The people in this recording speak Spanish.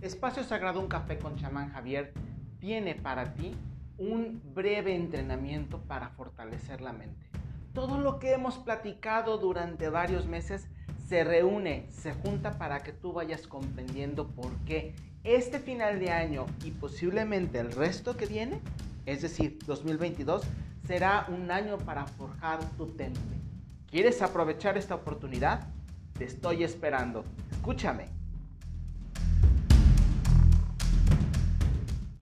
Espacio Sagrado Un Café con Chamán Javier tiene para ti un breve entrenamiento para fortalecer la mente. Todo lo que hemos platicado durante varios meses se reúne, se junta para que tú vayas comprendiendo por qué este final de año y posiblemente el resto que viene, es decir, 2022, será un año para forjar tu temple. ¿Quieres aprovechar esta oportunidad? Te estoy esperando. Escúchame.